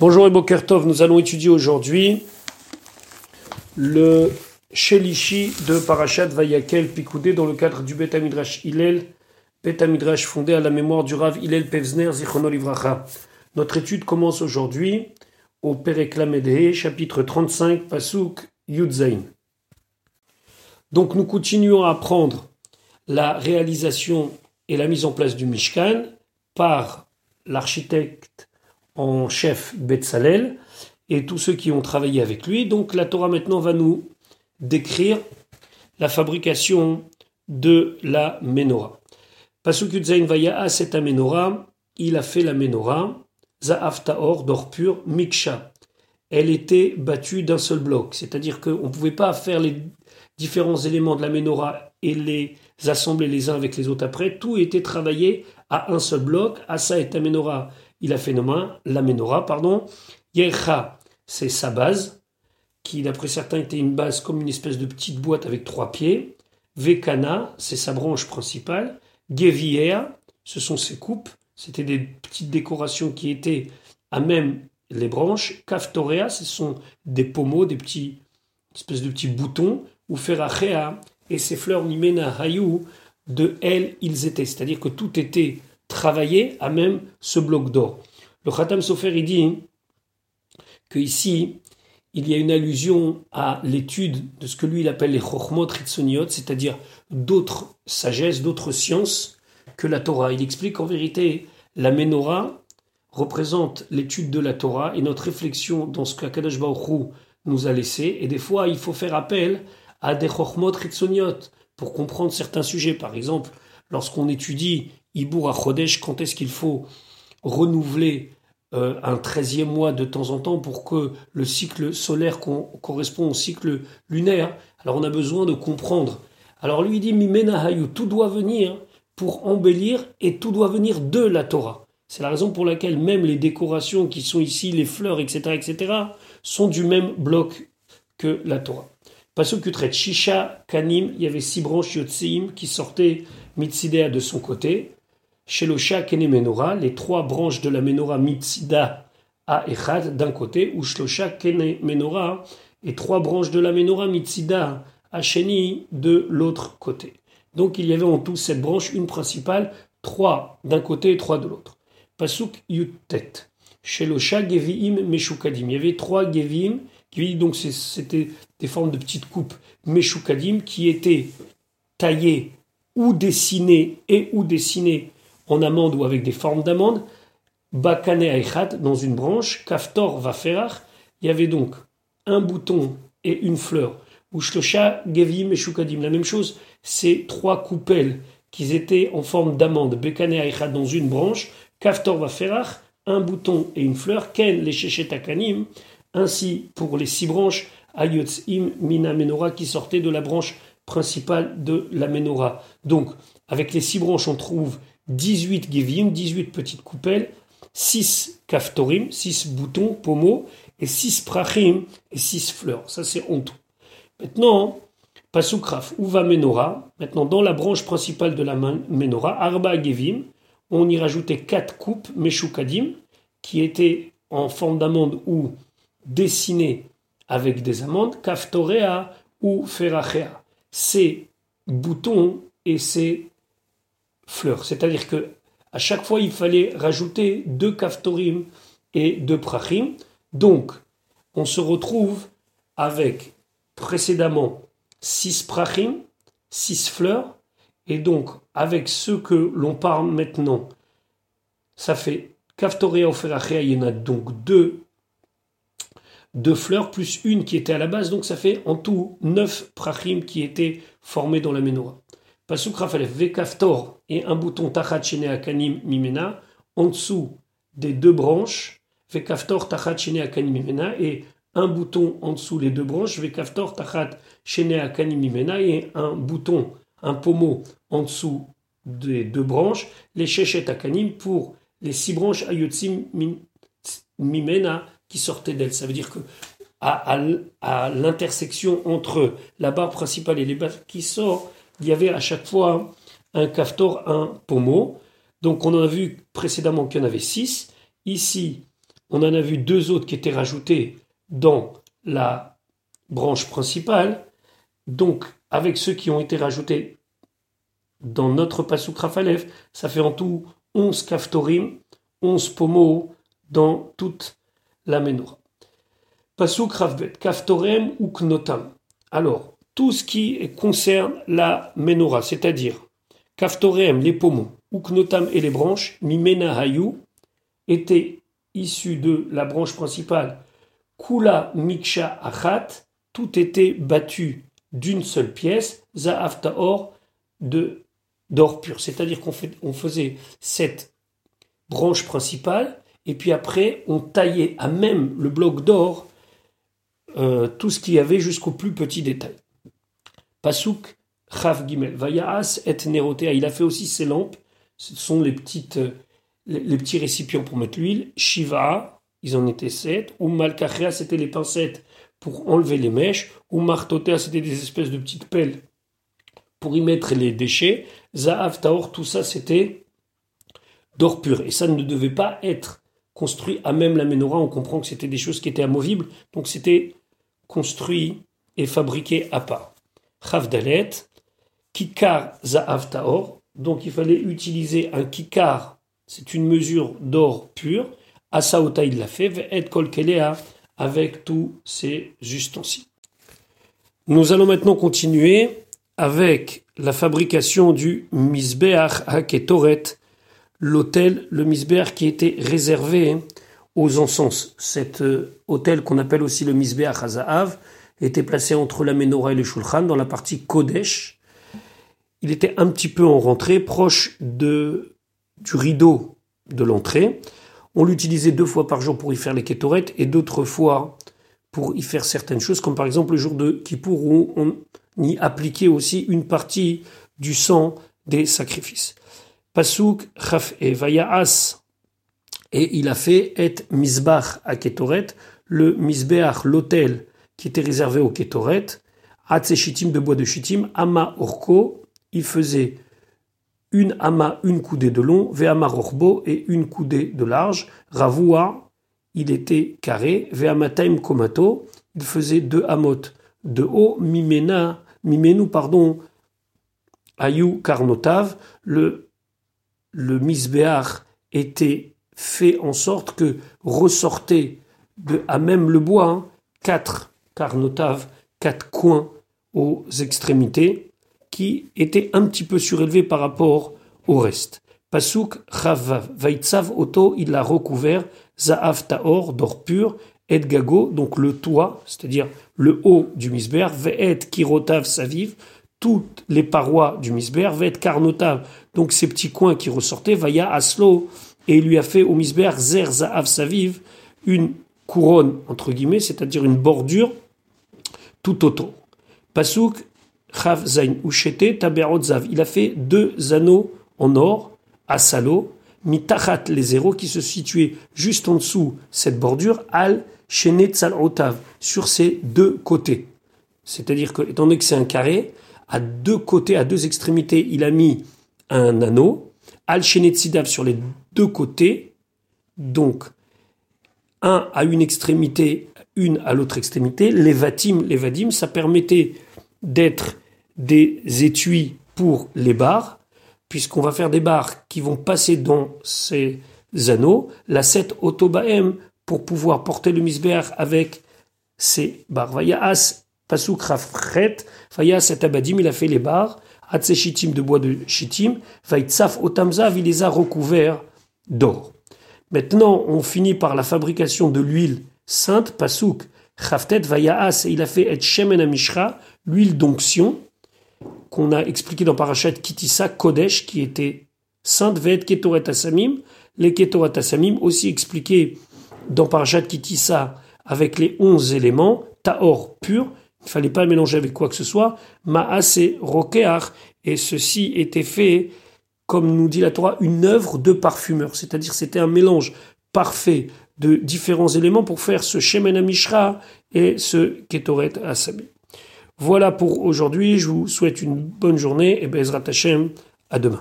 Bonjour et nous allons étudier aujourd'hui le Shelishi de Parashat Vayakel Pikoudé dans le cadre du Bet Midrash Hillel, Bet Midrash fondé à la mémoire du Rav Hillel Pevzner Zichrono Livracha. Notre étude commence aujourd'hui au Pereklamedhe, chapitre 35, Pasuk Yudzain. Donc nous continuons à apprendre la réalisation et la mise en place du Mishkan par l'architecte en chef Betzalel et tous ceux qui ont travaillé avec lui. Donc la Torah maintenant va nous décrire la fabrication de la menorah. Pasuk Yudzain Vaya cette menorah, il a fait la menorah, Za'af Taor, d'or pur, Miksha. Elle était battue d'un seul bloc, c'est-à-dire qu'on ne pouvait pas faire les différents éléments de la menorah et les assembler les uns avec les autres après. Tout était travaillé à un seul bloc. Asa et menorah il a fait la menorah, pardon. Yercha, c'est sa base, qui d'après certains était une base comme une espèce de petite boîte avec trois pieds. Vekana, c'est sa branche principale. Gevier, ce sont ses coupes. C'était des petites décorations qui étaient à même les branches. Kaftorea, ce sont des pommeaux, des petits espèces de petits boutons. Ou Ferachea, et ses fleurs Nimena Hayou, de elles ils étaient. C'est-à-dire que tout était travailler à même ce bloc d'or. Le Khatam Sofer, il dit qu'ici, il y a une allusion à l'étude de ce que lui il appelle les Chochmot Ritsoniot, c'est-à-dire d'autres sagesses, d'autres sciences que la Torah. Il explique qu'en vérité, la Menorah représente l'étude de la Torah et notre réflexion dans ce qu'Akadosh Baruch nous a laissé. Et des fois, il faut faire appel à des Chochmot Ritsoniot pour comprendre certains sujets. Par exemple, lorsqu'on étudie Ibour à Chodesh, quand est-ce qu'il faut renouveler euh, un treizième mois de temps en temps pour que le cycle solaire correspond au cycle lunaire? Alors on a besoin de comprendre. Alors lui dit Mimena Hayu, tout doit venir pour embellir et tout doit venir de la Torah. C'est la raison pour laquelle même les décorations qui sont ici, les fleurs, etc., etc., sont du même bloc que la Torah. Que traite Shisha, Kanim, il y avait six branches Yotseim qui sortaient Mitsidea de son côté. Shelosha Kene Menorah, les trois branches de la Menorah Mitzida à Echad d'un côté, ou Shlosha Kene Menorah, et trois branches de la Menorah Mitzida à Sheni de l'autre côté. Donc il y avait en tout sept branches, une principale, trois d'un côté et trois de l'autre. Pasuk Yutet. Shelosha Geviim Meshukadim. Il y avait trois Gevim, qui donc c'était des formes de petites coupes Meshukadim qui étaient taillées ou dessinées et ou dessinées en amande ou avec des formes d'amande. Bakane Aichat, dans une branche, Kaftor Vaferach, il y avait donc un bouton et une fleur. Ou Shlosha Gevim et Shukadim, la même chose, ces trois coupelles qui étaient en forme d'amande, Bekane Aichat dans une branche, Kaftor Vaferach, un bouton et une fleur, Ken les Shechetakanim, ainsi pour les six branches, Ayotzim Mina Menorah qui sortaient de la branche principale de la Menorah. Donc, avec les six branches, on trouve 18 gevim, 18 petites coupelles, 6 kaftorim, 6 boutons, pommeaux, et 6 prachim, et 6 fleurs. Ça, c'est en tout. Maintenant, pasukraf, uva menorah? Maintenant, dans la branche principale de la menorah, arba gevim, on y rajoutait 4 coupes, meshukadim, qui étaient en forme d'amande ou dessinées avec des amandes, kaftorea ou ferachea. Ces boutons et ces C'est-à-dire que à chaque fois, il fallait rajouter deux kaftorim et deux prachim. Donc, on se retrouve avec précédemment six prachim, six fleurs, et donc avec ceux que l'on parle maintenant, ça fait kaftoria ou ferachia, il y en a donc deux, deux fleurs plus une qui était à la base, donc ça fait en tout neuf prachim qui étaient formés dans la menorah. Pasuk Rafalef, Vekaftor et un bouton Tachat Akanim Mimena en dessous des deux branches, Vekaftor Tachat Akanim Mimena et un bouton en dessous les deux branches, Vekaftor Tachat Akanim Mimena et un bouton, un pommeau en dessous des deux branches, les Shechet Akanim pour les six branches Ayotzim Mimena qui sortaient d'elle. Ça veut dire que à, à l'intersection entre la barre principale et les barres qui sortent, il y avait à chaque fois un kaftor, un pommeau. Donc on en a vu précédemment qu'il y en avait six. Ici, on en a vu deux autres qui étaient rajoutés dans la branche principale. Donc, avec ceux qui ont été rajoutés dans notre Pasuk Rafalev, ça fait en tout 11 kaftorim, 11 pomos dans toute la menorah. Pasuk Ravbet, kaftorem ou knotam. Alors, tout ce qui concerne la menorah, c'est-à-dire kaftorem, les pommeaux, ou knotam et les branches, mimena hayu, étaient issus de la branche principale, kula miksha achat, tout était battu d'une seule pièce, za'af ta'or, de d'or pur. C'est-à-dire qu'on on faisait cette branche principale, et puis après, on taillait à même le bloc d'or euh, tout ce qu'il y avait jusqu'au plus petit détail. Pasuk Chav Gimel. Vayaas et Nerotea. Il a fait aussi ses lampes. Ce sont euh, les, petits récipients pour mettre l'huile. Shiva, ils en étaient sept. Ou Malkachea, c'était les pincettes pour enlever les mèches. Ou Martotea, c'était des espèces de petites pelles pour y mettre les déchets. Zaav Taor, tout ça, c'était d'or pur. Et ça ne devait pas être construit à même la menorah. On comprend que c'était des choses qui étaient amovibles. Donc c'était construit et fabriqué à part. Chavdalet, kikar za'av taor, donc il fallait utiliser un kikar, c'est une mesure d'or pur, Asaota il l'a fait, et kol avec tous ses ustensiles. Nous allons maintenant continuer avec la fabrication du misbeach haketoret, l'hôtel, le misbeach qui était réservé aux encens. Cet hôtel euh, qu'on appelle aussi le Misbeach Hazaav était placé entre la menorah et le shulchan dans la partie Kodesh. Il était un petit peu en rentrée, proche de, du rideau de l'entrée. On l'utilisait deux fois par jour pour y faire les kétorettes et d'autres fois pour y faire certaines choses, comme par exemple le jour de Kippour où on y appliquait aussi une partie du sang des sacrifices. Pasuk Chaf et Vayaas et il a fait et misbach à Ketoret, le misbeach, l'hôtel qui était réservé au Ketoret, Atsechitim de bois de chitim, ama orko, il faisait une ama, une coudée de long, ve'ama orbo et une coudée de large, ravua, il était carré, ve'amataim komato, il faisait deux amot de haut, mimena, mimenu, pardon, ayu karnotav, le, le misbeach était fait en sorte que ressortait de, à même le bois hein, quatre carnotaves, quatre coins aux extrémités qui étaient un petit peu surélevés par rapport au reste. Pasuk Chavav, Vaitsav Oto, il l'a recouvert, Zaav Taor, d'or pur, Et Gago, donc le toit, c'est-à-dire le haut du misber, Ve'et Kirotav Saviv, toutes les parois du misber, Ve'et Karnotav, donc ces petits coins qui ressortaient, Vaya Aslo, et il lui a fait au misber Zer Zaav Saviv une couronne, entre guillemets, c'est-à-dire une bordure tout autour. Pasuk Chav Zain Ushete Taberot Zav. Il a fait deux anneaux en or à Salo, mitachat les zéros qui se situaient juste en dessous cette bordure, al Shenet Otav, sur ses deux côtés. C'est-à-dire que, étant donné que c'est un carré, à deux côtés, à deux extrémités, il a mis un anneau, al Sidav sur les deux côtés, donc un à une extrémité, une à l'autre extrémité. Les vatim, les vadim, ça permettait d'être des étuis pour les barres, puisqu'on va faire des barres qui vont passer dans ces anneaux. La 7 autobaem pour pouvoir porter le misber avec ces barres. Vayas pasuk rafret, vayas et abadim, il a fait les barres. Atsechitim de bois de chitim, Vaitzaf otamzav, il les a recouverts d'or. Maintenant, on finit par la fabrication de l'huile sainte, pasouk, chaftet, vayaas, et il a fait et shemen amishra, l'huile d'onction, qu'on a expliqué dans Parashat Kitissa, Kodesh, qui était sainte, vet ketoret asamim, les ketoret asamim, aussi expliqué dans Parashat Kitissa, avec les onze éléments, taor pur, il ne fallait pas mélanger avec quoi que ce soit, maase rokeach, et ceci était fait comme nous dit la Torah, une œuvre de parfumeur. C'est-à-dire c'était un mélange parfait de différents éléments pour faire ce Shemen Amishra et ce Ketoret Asami. Voilà pour aujourd'hui. Je vous souhaite une bonne journée et Bezrat Hashem. À demain.